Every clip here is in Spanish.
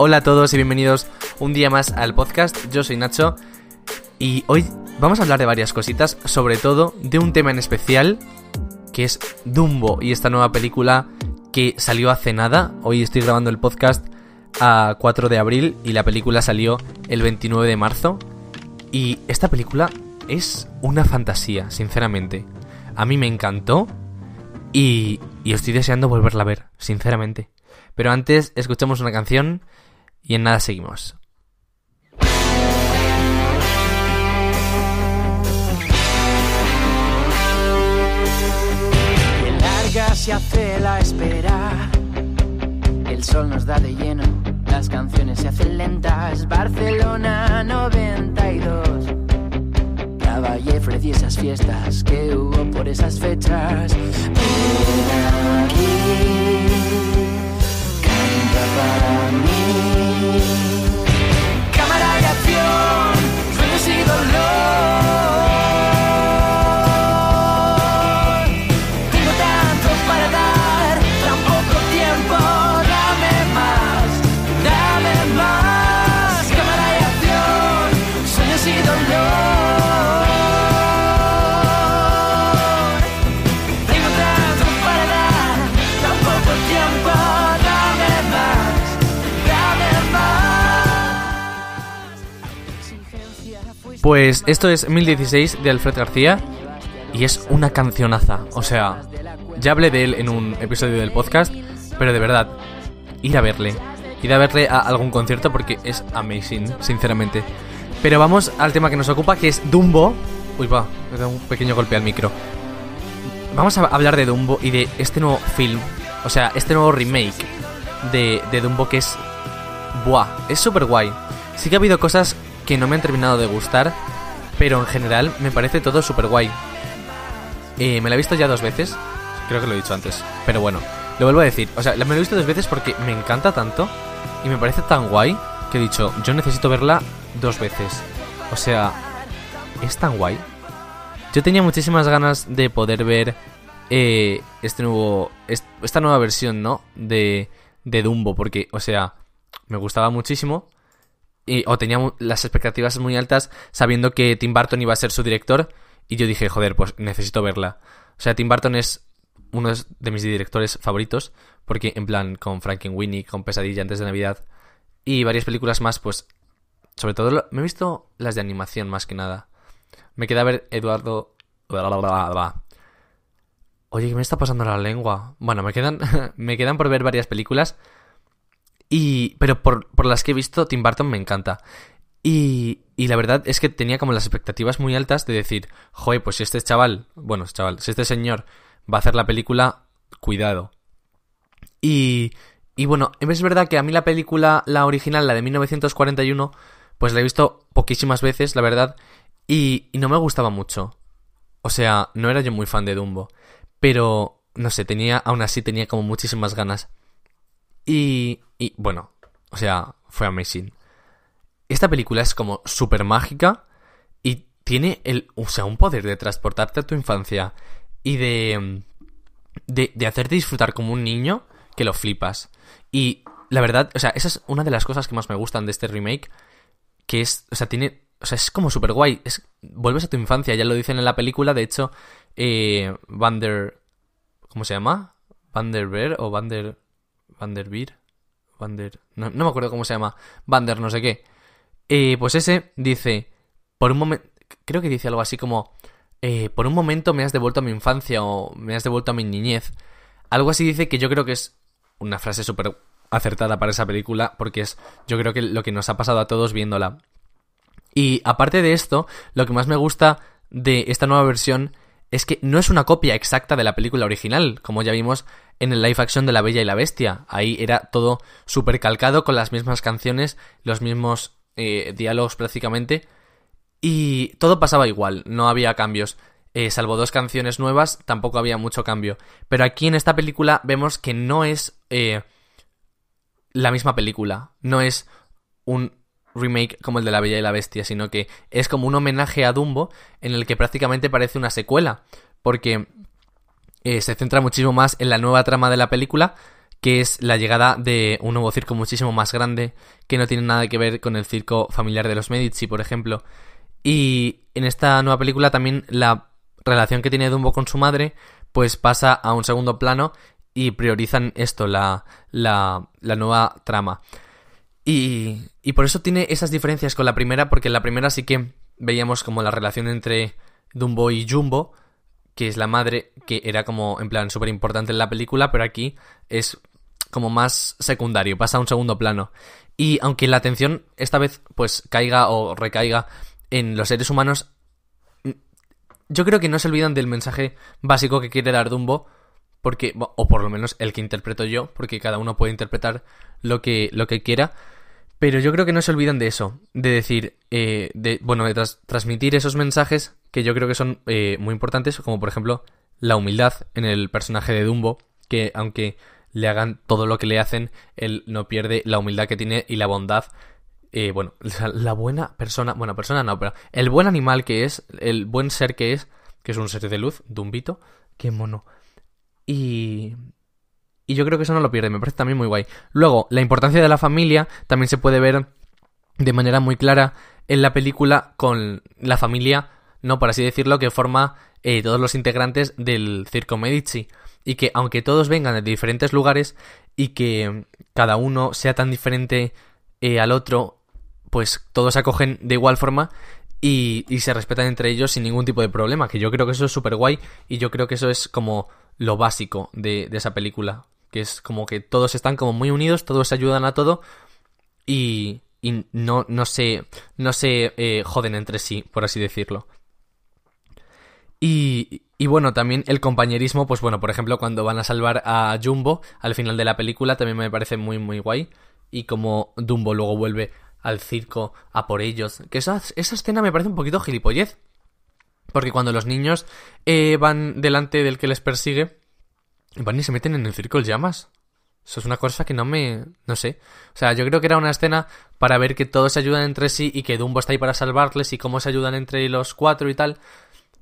Hola a todos y bienvenidos un día más al podcast. Yo soy Nacho y hoy vamos a hablar de varias cositas, sobre todo de un tema en especial que es Dumbo y esta nueva película que salió hace nada. Hoy estoy grabando el podcast a 4 de abril y la película salió el 29 de marzo. Y esta película es una fantasía, sinceramente. A mí me encantó y, y estoy deseando volverla a ver, sinceramente. Pero antes escuchamos una canción y en nada seguimos. Qué larga se hace la espera. El sol nos da de lleno, las canciones se hacen lentas. Barcelona 92. Caballé ofrecí esas fiestas que hubo por esas fechas. Ven aquí, sueños Pues esto es 1016 de Alfred García y es una cancionaza. O sea, ya hablé de él en un episodio del podcast, pero de verdad, ir a verle. Ir a verle a algún concierto porque es amazing, sinceramente. Pero vamos al tema que nos ocupa, que es Dumbo. Uy, va, me da un pequeño golpe al micro. Vamos a hablar de Dumbo y de este nuevo film. O sea, este nuevo remake de, de Dumbo que es... Buah, es súper guay. Sí que ha habido cosas que no me han terminado de gustar, pero en general me parece todo súper guay. Eh, me la he visto ya dos veces, creo que lo he dicho antes, pero bueno, lo vuelvo a decir. O sea, me lo he visto dos veces porque me encanta tanto y me parece tan guay que he dicho, yo necesito verla dos veces. O sea, es tan guay. Yo tenía muchísimas ganas de poder ver eh, este nuevo, est- esta nueva versión, ¿no? De, de Dumbo, porque, o sea, me gustaba muchísimo y, o tenía las expectativas muy altas sabiendo que Tim Burton iba a ser su director y yo dije, joder, pues necesito verla. O sea, Tim Burton es uno de mis directores favoritos porque en plan con Frankenweenie, con Pesadilla antes de Navidad y varias películas más, pues sobre todo lo- me he visto las de animación más que nada. Me queda ver Eduardo Oye, ¿qué me está pasando la lengua? Bueno, me quedan me quedan por ver varias películas y, pero por, por las que he visto, Tim Burton me encanta. Y, y la verdad es que tenía como las expectativas muy altas de decir, joder, pues si este chaval, bueno, chaval, si este señor va a hacer la película, cuidado. Y, y bueno, es verdad que a mí la película, la original, la de 1941, pues la he visto poquísimas veces, la verdad, y, y no me gustaba mucho. O sea, no era yo muy fan de Dumbo, pero no sé, tenía, aún así tenía como muchísimas ganas. Y, y bueno, o sea, fue amazing. Esta película es como súper mágica y tiene el, o sea, un poder de transportarte a tu infancia y de, de, hacerte disfrutar como un niño que lo flipas. Y la verdad, o sea, esa es una de las cosas que más me gustan de este remake, que es, o sea, tiene, o sea, es como súper guay. Es, vuelves a tu infancia, ya lo dicen en la película, de hecho, eh, Van der, ¿cómo se llama? Van der o Van der, Van der Beer, Van der, no, no me acuerdo cómo se llama, Van der no sé qué. Eh, pues ese dice, por un momento, creo que dice algo así como, eh, por un momento me has devuelto a mi infancia o me has devuelto a mi niñez. Algo así dice que yo creo que es una frase súper acertada para esa película porque es yo creo que lo que nos ha pasado a todos viéndola. Y aparte de esto, lo que más me gusta de esta nueva versión es que no es una copia exacta de la película original, como ya vimos en el live action de La Bella y la Bestia. Ahí era todo súper calcado con las mismas canciones, los mismos eh, diálogos prácticamente. Y todo pasaba igual, no había cambios. Eh, salvo dos canciones nuevas, tampoco había mucho cambio. Pero aquí en esta película vemos que no es eh, la misma película. No es un remake como el de La Bella y la Bestia, sino que es como un homenaje a Dumbo en el que prácticamente parece una secuela. Porque eh, se centra muchísimo más en la nueva trama de la película que es la llegada de un nuevo circo muchísimo más grande, que no tiene nada que ver con el circo familiar de los Medici, por ejemplo. Y en esta nueva película también la relación que tiene Dumbo con su madre, pues pasa a un segundo plano y priorizan esto, la, la, la nueva trama. Y, y por eso tiene esas diferencias con la primera, porque en la primera sí que veíamos como la relación entre Dumbo y Jumbo, que es la madre, que era como en plan súper importante en la película, pero aquí es como más secundario, pasa a un segundo plano. Y aunque la atención esta vez pues caiga o recaiga en los seres humanos, yo creo que no se olvidan del mensaje básico que quiere dar Dumbo, porque, o por lo menos el que interpreto yo, porque cada uno puede interpretar lo que, lo que quiera, pero yo creo que no se olvidan de eso, de decir, eh, de, bueno, de transmitir esos mensajes que yo creo que son eh, muy importantes, como por ejemplo la humildad en el personaje de Dumbo, que aunque le hagan todo lo que le hacen, él no pierde la humildad que tiene y la bondad. Eh, bueno, la buena persona, buena persona no, pero el buen animal que es, el buen ser que es, que es un ser de luz, Dumbito, qué mono. Y, y yo creo que eso no lo pierde, me parece también muy guay. Luego, la importancia de la familia también se puede ver de manera muy clara en la película con la familia, no por así decirlo, que forma eh, todos los integrantes del Circo Medici. Y que aunque todos vengan de diferentes lugares y que cada uno sea tan diferente eh, al otro, pues todos se acogen de igual forma y, se respetan entre ellos sin ningún tipo de problema. Que yo creo que eso es súper guay y yo creo que eso es como lo básico de esa película que es como que todos están como muy unidos, todos se ayudan a todo y, y no, no se, no se eh, joden entre sí, por así decirlo. Y, y bueno, también el compañerismo, pues bueno, por ejemplo, cuando van a salvar a Jumbo al final de la película, también me parece muy, muy guay. Y como Dumbo luego vuelve al circo a por ellos. Que esa, esa escena me parece un poquito gilipollez. Porque cuando los niños eh, van delante del que les persigue, Van y se meten en el circo llamas. Eso es una cosa que no me... no sé. O sea, yo creo que era una escena para ver que todos se ayudan entre sí y que Dumbo está ahí para salvarles y cómo se ayudan entre los cuatro y tal.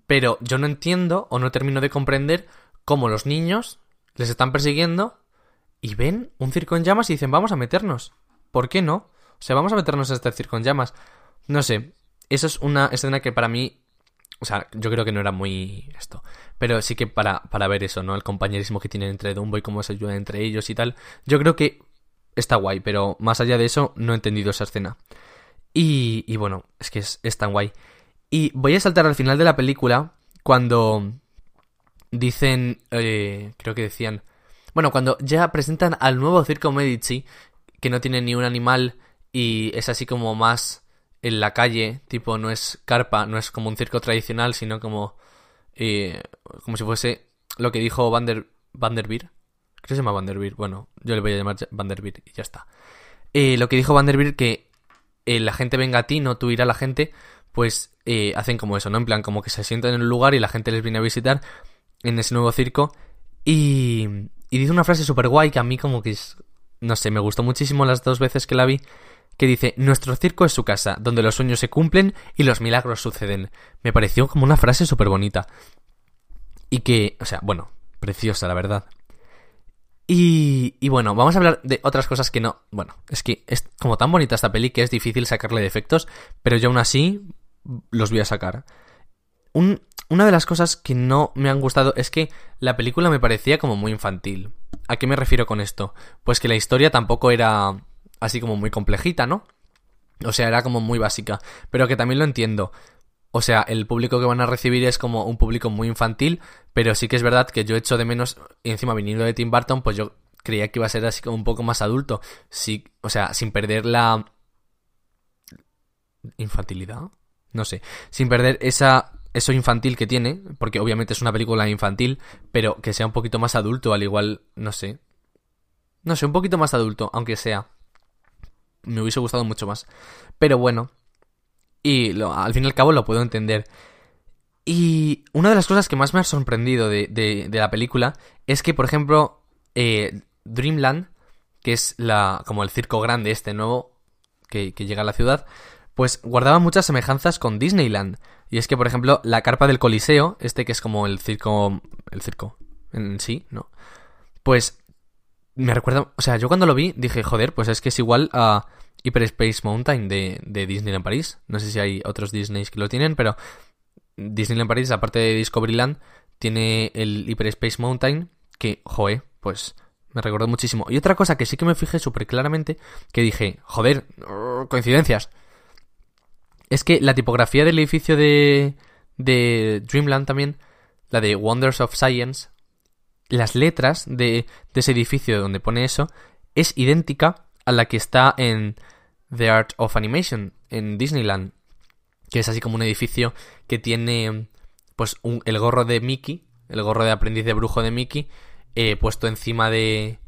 Pero yo no entiendo o no termino de comprender cómo los niños les están persiguiendo y ven un circo en llamas y dicen vamos a meternos. ¿Por qué no? O sea, vamos a meternos en este circo en llamas. No sé. Eso es una escena que para mí o sea, yo creo que no era muy esto. Pero sí que para, para ver eso, ¿no? El compañerismo que tienen entre Dumbo y cómo se ayudan entre ellos y tal. Yo creo que está guay, pero más allá de eso, no he entendido esa escena. Y, y bueno, es que es, es tan guay. Y voy a saltar al final de la película cuando dicen, eh, creo que decían, bueno, cuando ya presentan al nuevo Circo Medici, que no tiene ni un animal y es así como más en la calle, tipo, no es carpa, no es como un circo tradicional, sino como, eh, como si fuese lo que dijo Van der, Van der Creo que se llama Van der Bueno, yo le voy a llamar Van der y ya está. Eh, lo que dijo Van der que eh, la gente venga a ti, no tú ir a la gente, pues hacen como eso, ¿no? En plan, como que se sientan en un lugar y la gente les viene a visitar en ese nuevo circo. Y, y dice una frase súper guay que a mí como que es, no sé, me gustó muchísimo las dos veces que la vi que dice, nuestro circo es su casa, donde los sueños se cumplen y los milagros suceden. Me pareció como una frase súper bonita. Y que, o sea, bueno, preciosa, la verdad. Y, y bueno, vamos a hablar de otras cosas que no... Bueno, es que es como tan bonita esta peli que es difícil sacarle defectos, pero yo aún así los voy a sacar. Un, una de las cosas que no me han gustado es que la película me parecía como muy infantil. ¿A qué me refiero con esto? Pues que la historia tampoco era así como muy complejita, ¿no? O sea, era como muy básica. Pero que también lo entiendo. O sea, el público que van a recibir es como un público muy infantil, pero sí que es verdad que yo echo de menos, y encima viniendo de Tim Burton, pues yo creía que iba a ser así como un poco más adulto. Sí, o sea, sin perder la infantilidad, no sé, sin perder esa eso infantil que tiene, porque obviamente es una película infantil, pero que sea un poquito más adulto, al igual, no sé. No sé, un poquito más adulto, aunque sea me hubiese gustado mucho más. Pero bueno, y al fin y al cabo lo puedo entender. Y una de las cosas que más me ha sorprendido de, de, la película es que, por ejemplo, eh, Dreamland, que es la como el circo grande este nuevo que, que llega a la ciudad, pues guardaba muchas semejanzas con Disneyland. Y es que, por ejemplo, la carpa del Coliseo, este que es como el circo. el circo en sí, ¿no? Pues me recuerda, o sea, yo cuando lo vi dije, joder, pues es que es igual a Hyperspace Mountain de, de Disneyland París. No sé si hay otros Disneys que lo tienen, pero Disneyland París, aparte de Discoveryland, tiene el Hyperspace Mountain que, joe, pues me recordó muchísimo. Y otra cosa que sí que me fijé súper claramente, que dije, joder, coincidencias. Es que la tipografía del edificio de, de Dreamland también, la de Wonders of Science, las letras de, de ese edificio donde pone eso, es idéntica a la que está en The Art of Animation, en Disneyland. Que es así como un edificio que tiene pues un, el gorro de Mickey, el gorro de aprendiz de brujo de Mickey, eh, puesto encima de...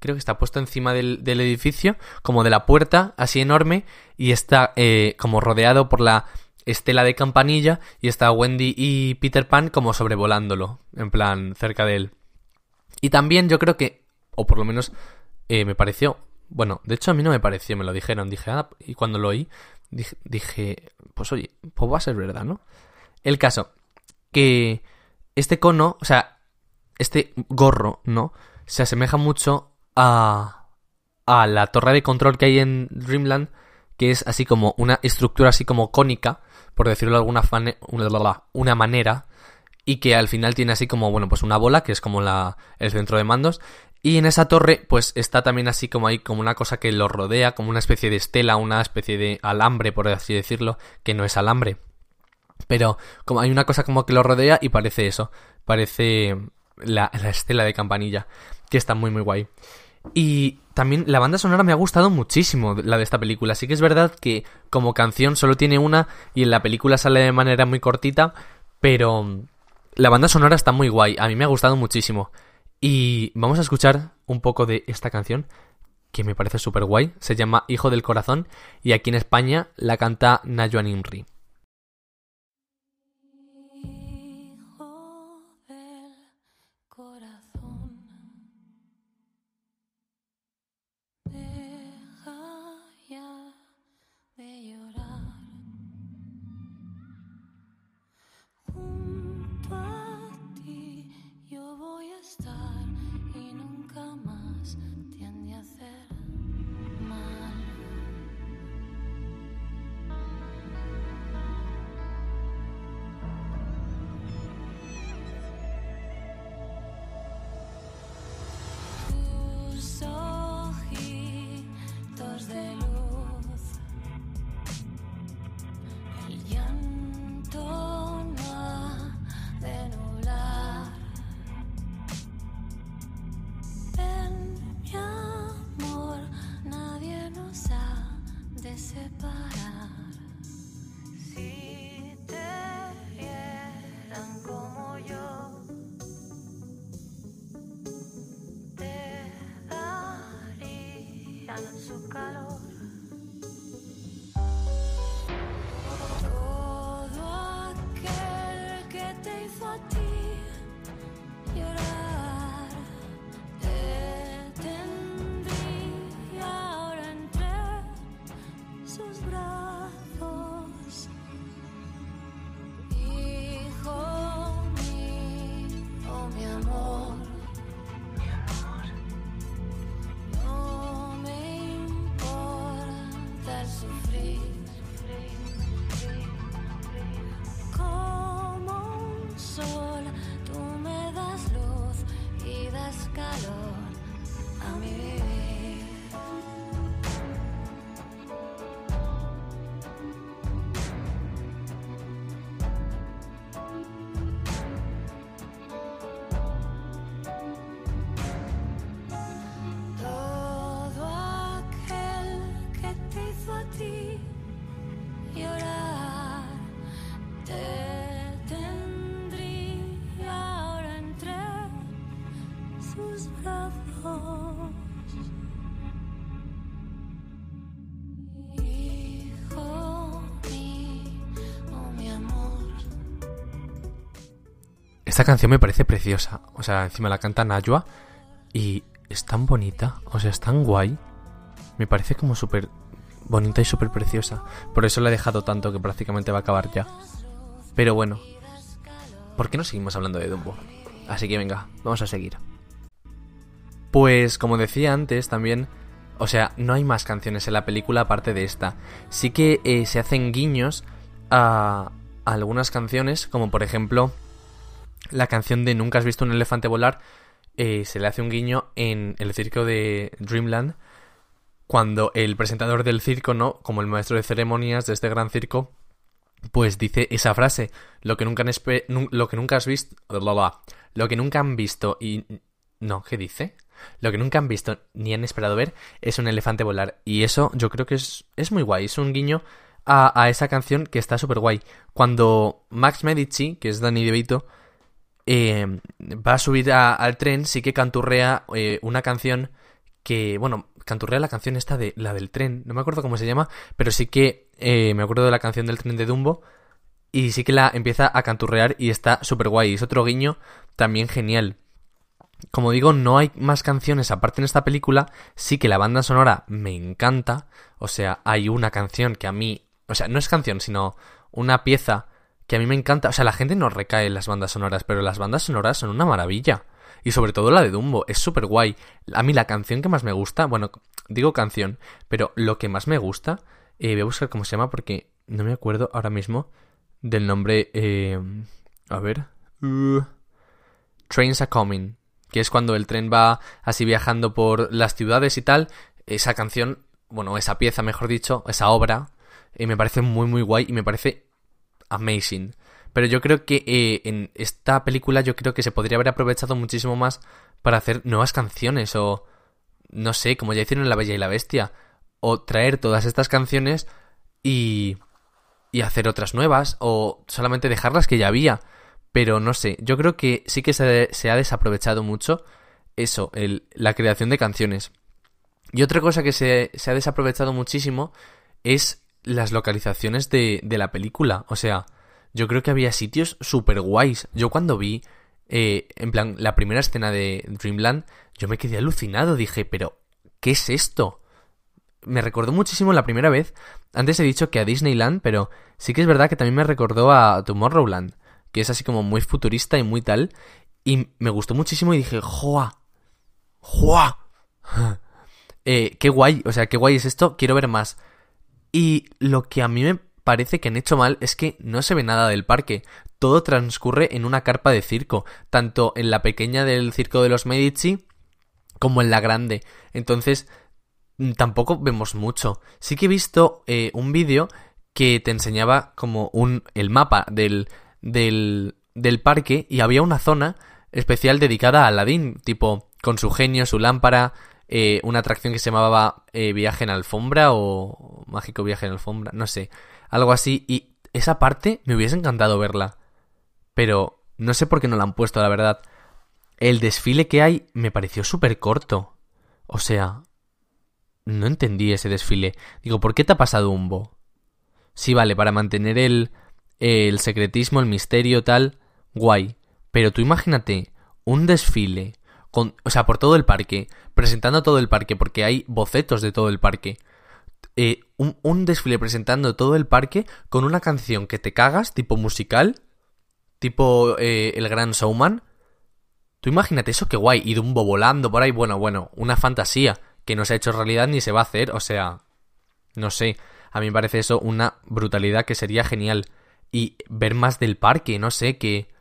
Creo que está puesto encima del, del, edificio, como de la puerta, así enorme, y está eh, como rodeado por la estela de campanilla, y está Wendy y Peter Pan como sobrevolándolo, en plan, cerca de él. Y también yo creo que, o por lo menos eh, me pareció, bueno, de hecho a mí no me pareció, me lo dijeron, dije, ah, y cuando lo oí, dije, dije pues oye, pues va a ser verdad, ¿no? El caso, que este cono, o sea, este gorro, ¿no? Se asemeja mucho a, a la torre de control que hay en Dreamland, que es así como una estructura así como cónica, por decirlo de alguna una, una manera, y que al final tiene así como, bueno, pues una bola, que es como la, el centro de mandos, y en esa torre, pues está también así como hay como una cosa que lo rodea, como una especie de estela, una especie de alambre, por así decirlo, que no es alambre. Pero como hay una cosa como que lo rodea y parece eso, parece la, la estela de campanilla, que está muy muy guay. Y también la banda sonora me ha gustado muchísimo, la de esta película. Sí que es verdad que como canción solo tiene una y en la película sale de manera muy cortita, pero la banda sonora está muy guay, a mí me ha gustado muchísimo. Y vamos a escuchar un poco de esta canción que me parece súper guay. Se llama Hijo del Corazón y aquí en España la canta Nayoan Imri. su calor. Esta canción me parece preciosa. O sea, encima la canta Najwa y es tan bonita. O sea, es tan guay. Me parece como súper bonita y súper preciosa. Por eso la he dejado tanto que prácticamente va a acabar ya. Pero bueno, ¿por qué no seguimos hablando de Dumbo? Así que venga, vamos a seguir. Pues como decía antes también, o sea, no hay más canciones en la película aparte de esta. Sí que eh, se hacen guiños a, algunas canciones, como por ejemplo la canción de Nunca has visto un elefante volar, eh, se le hace un guiño en el circo de Dreamland, cuando el presentador del circo, ¿no? Como el maestro de ceremonias de este gran circo, pues dice esa frase, lo que nunca, has visto, lo que nunca han visto y... No, ¿qué dice? Lo que nunca han visto ni han esperado ver es un elefante volar. Y eso yo creo que es, es muy guay. Es un guiño a, esa canción que está súper guay. Cuando Max Medici, que es Danny DeVito, eh, va a subir al tren, sí que canturrea eh, una canción que, bueno, canturrea la canción esta de la del tren, no me acuerdo cómo se llama, pero sí que eh, me acuerdo de la canción del tren de Dumbo y sí que la empieza a canturrear y está súper guay. Es otro guiño también genial. Como digo, no hay más canciones aparte en esta película, sí que la banda sonora me encanta, o sea, hay una canción que a mí, o sea, no es canción, sino una pieza a mí me encanta, o sea, la gente no recae en las bandas sonoras, pero las bandas sonoras son una maravilla. Y sobre todo la de Dumbo, es súper guay. A mí la canción que más me gusta, bueno, digo canción, pero lo que más me gusta, eh, voy a buscar cómo se llama porque no me acuerdo ahora mismo del nombre, eh, a ver, uh, Trains are Coming, que es cuando el tren va así viajando por las ciudades y tal. Esa canción, bueno, esa pieza, mejor dicho, esa obra, eh, me parece muy, muy guay y me parece amazing. Pero yo creo que eh, en esta película yo creo que se podría haber aprovechado muchísimo más para hacer nuevas canciones o no sé, como ya hicieron en La Bella y la Bestia, o traer todas estas canciones y y hacer otras nuevas o solamente dejarlas que ya había. Pero no sé, yo creo que sí que se, se ha desaprovechado mucho eso, la creación de canciones. Y otra cosa que se, se ha desaprovechado muchísimo es las localizaciones de, de la película. O sea, yo creo que había sitios súper guays. Yo cuando vi, eh, en plan, la primera escena de Dreamland, yo me quedé alucinado. Dije, pero, ¿qué es esto? Me recordó muchísimo la primera vez. Antes he dicho que a Disneyland, pero sí que es verdad que también me recordó a Tomorrowland, que es así como muy futurista y muy tal. Y me gustó muchísimo y dije, ¡joa! ¡joa! eh, qué guay, o sea, qué guay es esto, quiero ver más. Y lo que a mí me parece que han hecho mal es que no se ve nada del parque. Todo transcurre en una carpa de circo, tanto en la pequeña del circo de los Medici como en la grande. Entonces, mm, tampoco vemos mucho. Sí que he visto eh, un vídeo que te enseñaba como un el mapa del, del, del parque y había una zona especial dedicada a Aladdin, tipo con su genio, su lámpara, eh, una atracción que se llamaba eh, Viaje en Alfombra o Mágico Viaje en Alfombra, no sé algo así, y esa parte me hubiese encantado verla. Pero no sé por qué no la han puesto, la verdad. El desfile que hay me pareció súper corto. O sea, no entendí ese desfile. Digo, ¿por qué te ha pasado un bo? Sí, vale, para mantener el, el secretismo, el misterio, tal, guay. Pero tú imagínate un desfile, o sea, por todo el parque, presentando todo el parque, porque hay bocetos de todo el parque. Eh, un, desfile presentando todo el parque con una canción que te cagas, tipo musical, tipo eh, El Gran Showman. Tú imagínate eso, qué guay, y Dumbo volando por ahí, bueno, bueno, una fantasía que no se ha hecho realidad ni se va a hacer, o sea, no sé, a mí me parece eso una brutalidad que sería genial. Y ver más del parque, no sé, que...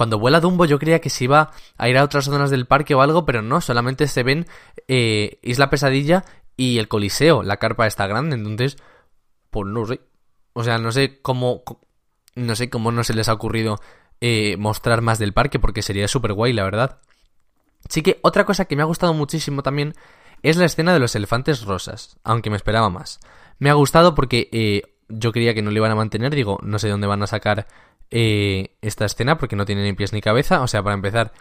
Cuando vuela Dumbo yo creía que se iba a ir a otras zonas del parque o algo, pero no, solamente se ven eh, Isla Pesadilla y el Coliseo, la carpa está grande, entonces, pues no sé. O sea, no sé cómo, no sé cómo no se les ha ocurrido eh, mostrar más del parque, porque sería súper guay, la verdad. Sí que otra cosa que me ha gustado muchísimo también es la escena de los elefantes rosas, aunque me esperaba más. Me ha gustado porque eh, yo creía que no le iban a mantener, digo, no sé dónde van a sacar eh, esta escena porque no tiene ni pies ni cabeza, o sea, para empezar,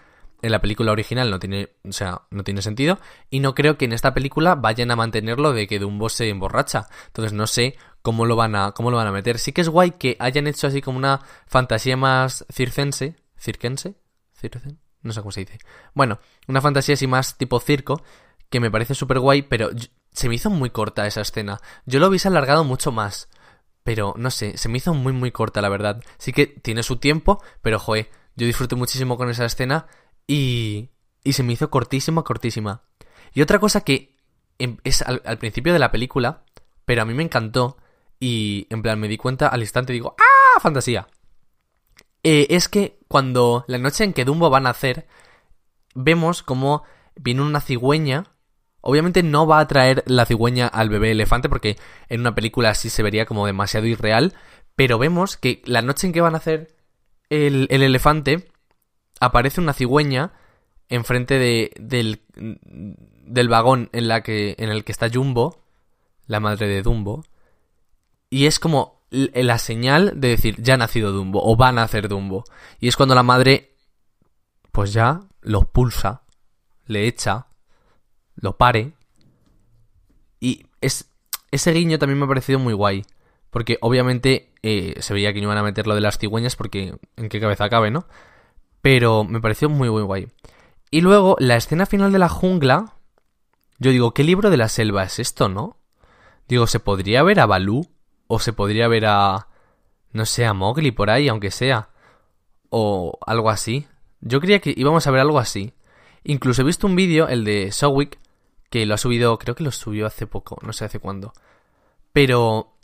en la película original no tiene, o sea, no tiene sentido y no creo que en esta película vayan a mantenerlo de que Dumbo se emborracha. Entonces no sé cómo lo van a cómo lo van a meter. Sí que es guay que hayan hecho así como una fantasía más circense, circense, circen, no sé cómo se dice. Bueno, una fantasía así más tipo circo que me parece súper guay, pero se me hizo muy corta esa escena. Yo lo hubiese alargado mucho más. Pero no sé, se me hizo muy muy corta la verdad. Sí que tiene su tiempo, pero joe, yo disfruté muchísimo con esa escena y, y, se me hizo cortísima, cortísima. Y otra cosa que em- es al, al principio de la película, pero a mí me encantó y en plan me di cuenta al instante digo, ¡ah! Fantasía. Eh, es que cuando la noche en que Dumbo va a nacer, vemos como viene una cigüeña. Obviamente no va a traer la cigüeña al bebé elefante porque en una película así se vería como demasiado irreal. Pero vemos que la noche en que va a nacer el, el elefante, aparece una cigüeña enfrente de, del, del vagón en, la que, en el que está Jumbo, la madre de Dumbo. Y es como la señal de decir, ya ha nacido Dumbo, o va a nacer Dumbo. Y es cuando la madre, pues ya lo pulsa, le echa, lo pare. Y es, ese guiño también me ha parecido muy guay. Porque obviamente eh, se veía que no iban a meter lo de las cigüeñas porque en qué cabeza cabe, ¿no? Pero me pareció muy, muy guay. Y luego, la escena final de la jungla. Yo digo, ¿qué libro de la selva es esto, no? Digo, ¿se podría ver a Balú? ¿O se podría ver a... no sé, a Mowgli por ahí, aunque sea? O algo así. Yo creía que íbamos a ver algo así. Incluso he visto un vídeo, el de Sowick, que lo ha subido, creo que lo subió hace poco, no sé hace cuándo. Pero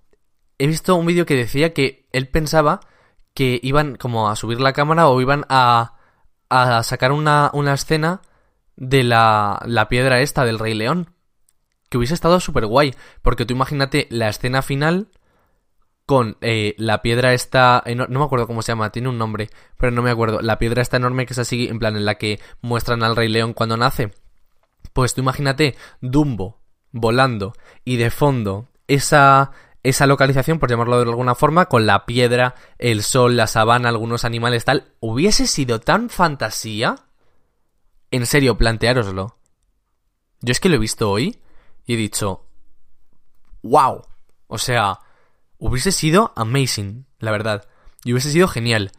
he visto un vídeo que decía que él pensaba que iban como a subir la cámara o iban a, a sacar una, una escena de la, la piedra esta del Rey León. Que hubiese estado súper guay. Porque tú imagínate la escena final con eh, la piedra esta... No me acuerdo cómo se llama, tiene un nombre, pero no me acuerdo. La piedra esta enorme que es así, en plan en la que muestran al Rey León cuando nace. Pues tú imagínate Dumbo volando y de fondo esa, esa localización, por llamarlo de alguna forma, con la piedra, el sol, la sabana, algunos animales tal, hubiese sido tan fantasía. En serio, planteároslo. Yo es que lo he visto hoy y he dicho, wow. O sea, hubiese sido amazing, la verdad. Y hubiese sido genial.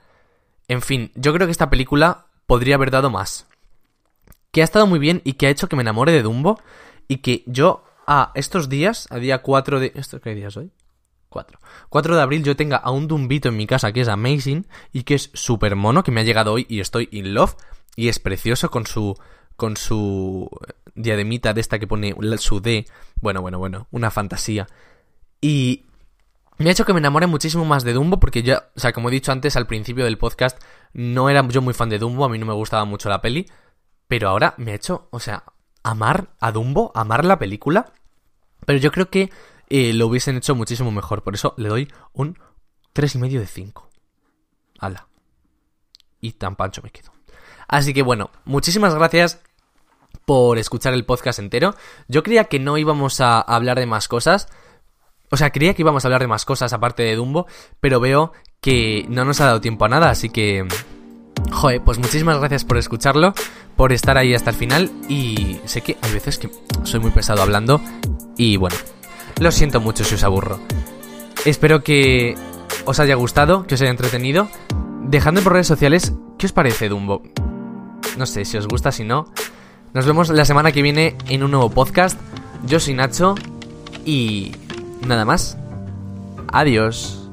En fin, yo creo que esta película podría haber dado más que ha estado muy bien y que ha hecho que me enamore de Dumbo y que yo a estos días, a día 4 de... ¿Esto qué día es hoy? 4. 4 de abril yo tenga a un Dumbito en mi casa que es amazing y que es súper mono, que me ha llegado hoy y estoy in love y es precioso con su con su diademita de esta que pone su D. Bueno, bueno, bueno, una fantasía. Y me ha hecho que me enamore muchísimo más de Dumbo porque ya, o sea, como he dicho antes al principio del podcast, no era yo muy fan de Dumbo, a mí no me gustaba mucho la peli, pero ahora me ha hecho, o sea, amar a Dumbo, amar la película. Pero yo creo que eh, lo hubiesen hecho muchísimo mejor. Por eso le doy un 3,5 de 5. Ala. Y tan pancho me quedo. Así que bueno, muchísimas gracias por escuchar el podcast entero. Yo creía que no íbamos a hablar de más cosas. O sea, creía que íbamos a hablar de más cosas aparte de Dumbo, pero veo que no nos ha dado tiempo a nada, así que... Joder, pues muchísimas gracias por escucharlo, por estar ahí hasta el final y sé que hay veces que soy muy pesado hablando y bueno, lo siento mucho si os aburro. Espero que os haya gustado, que os haya entretenido. Dejadme por redes sociales qué os parece Dumbo. No sé si os gusta, si no. Nos vemos la semana que viene en un nuevo podcast. Yo soy Nacho y nada más. Adiós.